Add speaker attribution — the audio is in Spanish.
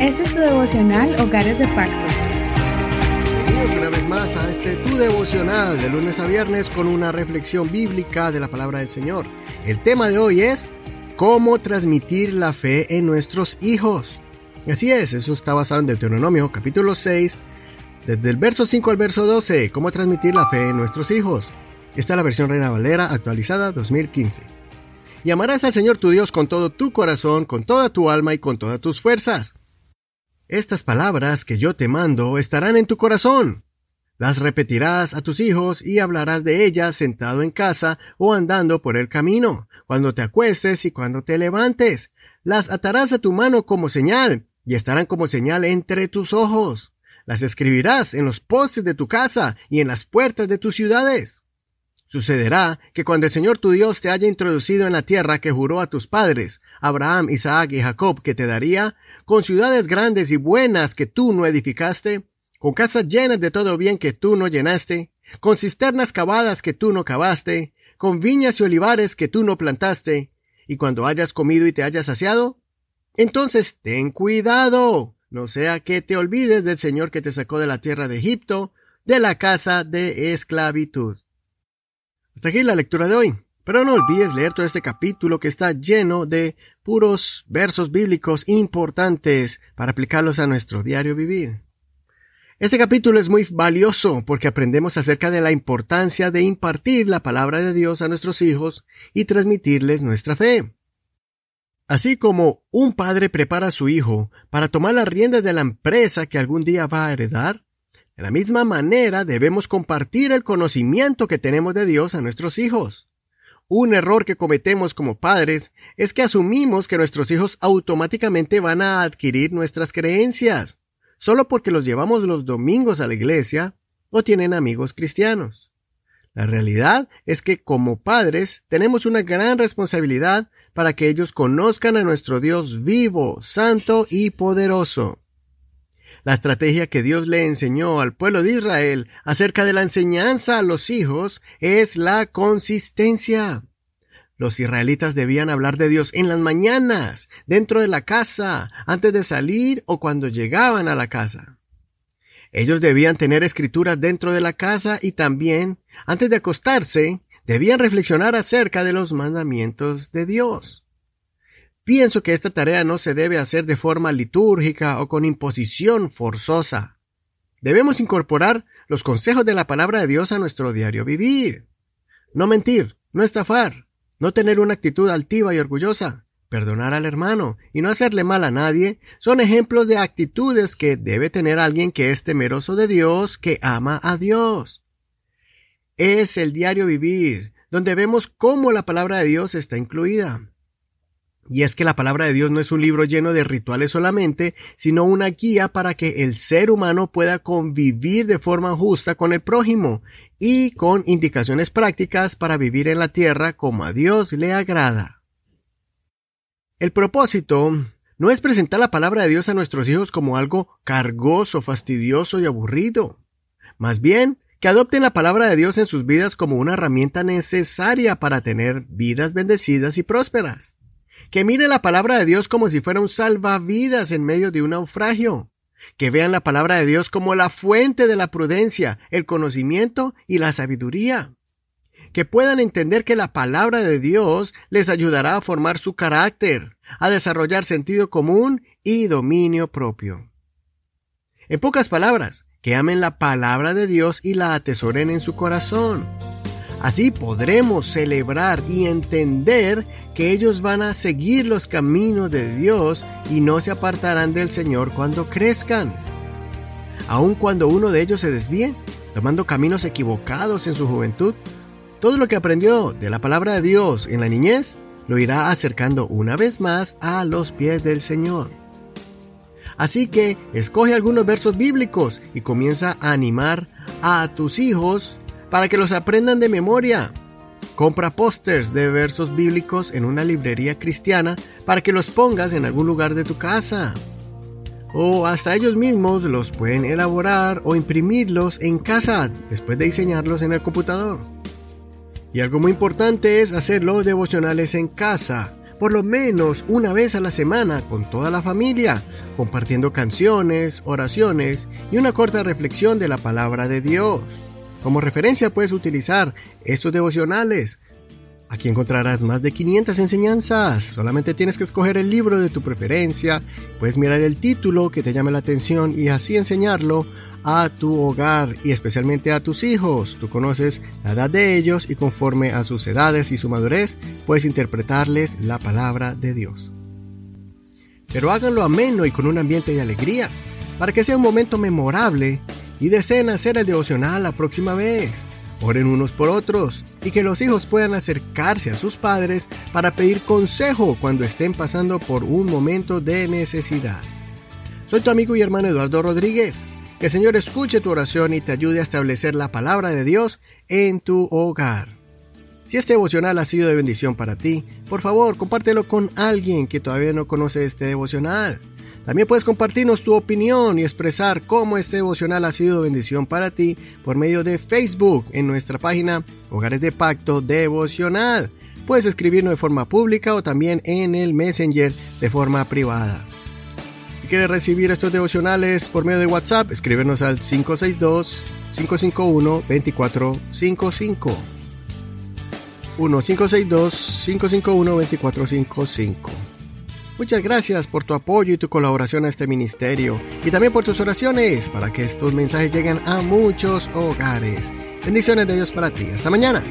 Speaker 1: Este es tu devocional Hogares de Pacto.
Speaker 2: Bienvenidos una vez más a este tu devocional de lunes a viernes con una reflexión bíblica de la palabra del Señor. El tema de hoy es cómo transmitir la fe en nuestros hijos. Así es, eso está basado en Deuteronomio capítulo 6, desde el verso 5 al verso 12, cómo transmitir la fe en nuestros hijos. Esta es la versión Reina Valera actualizada 2015. Y amarás al Señor tu Dios con todo tu corazón, con toda tu alma y con todas tus fuerzas. Estas palabras que yo te mando estarán en tu corazón. Las repetirás a tus hijos y hablarás de ellas sentado en casa o andando por el camino, cuando te acuestes y cuando te levantes. Las atarás a tu mano como señal y estarán como señal entre tus ojos. Las escribirás en los postes de tu casa y en las puertas de tus ciudades. Sucederá que cuando el Señor tu Dios te haya introducido en la tierra que juró a tus padres, Abraham, Isaac y Jacob, que te daría, con ciudades grandes y buenas que tú no edificaste, con casas llenas de todo bien que tú no llenaste, con cisternas cavadas que tú no cavaste, con viñas y olivares que tú no plantaste, y cuando hayas comido y te hayas saciado, entonces ten cuidado, no sea que te olvides del Señor que te sacó de la tierra de Egipto, de la casa de esclavitud. Hasta aquí la lectura de hoy. Pero no olvides leer todo este capítulo que está lleno de puros versos bíblicos importantes para aplicarlos a nuestro diario vivir. Este capítulo es muy valioso porque aprendemos acerca de la importancia de impartir la palabra de Dios a nuestros hijos y transmitirles nuestra fe. Así como un padre prepara a su hijo para tomar las riendas de la empresa que algún día va a heredar, de la misma manera debemos compartir el conocimiento que tenemos de Dios a nuestros hijos. Un error que cometemos como padres es que asumimos que nuestros hijos automáticamente van a adquirir nuestras creencias, solo porque los llevamos los domingos a la iglesia o tienen amigos cristianos. La realidad es que como padres tenemos una gran responsabilidad para que ellos conozcan a nuestro Dios vivo, santo y poderoso. La estrategia que Dios le enseñó al pueblo de Israel acerca de la enseñanza a los hijos es la consistencia. Los israelitas debían hablar de Dios en las mañanas, dentro de la casa, antes de salir o cuando llegaban a la casa. Ellos debían tener escrituras dentro de la casa y también, antes de acostarse, debían reflexionar acerca de los mandamientos de Dios. Pienso que esta tarea no se debe hacer de forma litúrgica o con imposición forzosa. Debemos incorporar los consejos de la palabra de Dios a nuestro diario vivir. No mentir, no estafar, no tener una actitud altiva y orgullosa, perdonar al hermano y no hacerle mal a nadie son ejemplos de actitudes que debe tener alguien que es temeroso de Dios, que ama a Dios. Es el diario vivir, donde vemos cómo la palabra de Dios está incluida. Y es que la palabra de Dios no es un libro lleno de rituales solamente, sino una guía para que el ser humano pueda convivir de forma justa con el prójimo y con indicaciones prácticas para vivir en la tierra como a Dios le agrada. El propósito no es presentar la palabra de Dios a nuestros hijos como algo cargoso, fastidioso y aburrido. Más bien, que adopten la palabra de Dios en sus vidas como una herramienta necesaria para tener vidas bendecidas y prósperas que miren la palabra de Dios como si fuera un salvavidas en medio de un naufragio, que vean la palabra de Dios como la fuente de la prudencia, el conocimiento y la sabiduría, que puedan entender que la palabra de Dios les ayudará a formar su carácter, a desarrollar sentido común y dominio propio. En pocas palabras, que amen la palabra de Dios y la atesoren en su corazón Así podremos celebrar y entender que ellos van a seguir los caminos de Dios y no se apartarán del Señor cuando crezcan. Aun cuando uno de ellos se desvíe, tomando caminos equivocados en su juventud, todo lo que aprendió de la palabra de Dios en la niñez lo irá acercando una vez más a los pies del Señor. Así que escoge algunos versos bíblicos y comienza a animar a tus hijos para que los aprendan de memoria. Compra pósters de versos bíblicos en una librería cristiana para que los pongas en algún lugar de tu casa. O hasta ellos mismos los pueden elaborar o imprimirlos en casa después de diseñarlos en el computador. Y algo muy importante es hacer los devocionales en casa, por lo menos una vez a la semana con toda la familia, compartiendo canciones, oraciones y una corta reflexión de la palabra de Dios. Como referencia puedes utilizar estos devocionales. Aquí encontrarás más de 500 enseñanzas. Solamente tienes que escoger el libro de tu preferencia, puedes mirar el título que te llame la atención y así enseñarlo a tu hogar y especialmente a tus hijos. Tú conoces la edad de ellos y conforme a sus edades y su madurez puedes interpretarles la palabra de Dios. Pero háganlo ameno y con un ambiente de alegría, para que sea un momento memorable y deseen hacer el devocional la próxima vez. Oren unos por otros y que los hijos puedan acercarse a sus padres para pedir consejo cuando estén pasando por un momento de necesidad. Soy tu amigo y hermano Eduardo Rodríguez. Que el Señor escuche tu oración y te ayude a establecer la palabra de Dios en tu hogar. Si este devocional ha sido de bendición para ti, por favor compártelo con alguien que todavía no conoce este devocional. También puedes compartirnos tu opinión y expresar cómo este devocional ha sido bendición para ti por medio de Facebook en nuestra página Hogares de Pacto Devocional. Puedes escribirnos de forma pública o también en el Messenger de forma privada. Si quieres recibir estos devocionales por medio de WhatsApp, escríbenos al 562-551-2455. 1-562-551-2455. Muchas gracias por tu apoyo y tu colaboración a este ministerio y también por tus oraciones para que estos mensajes lleguen a muchos hogares. Bendiciones de Dios para ti. Hasta mañana.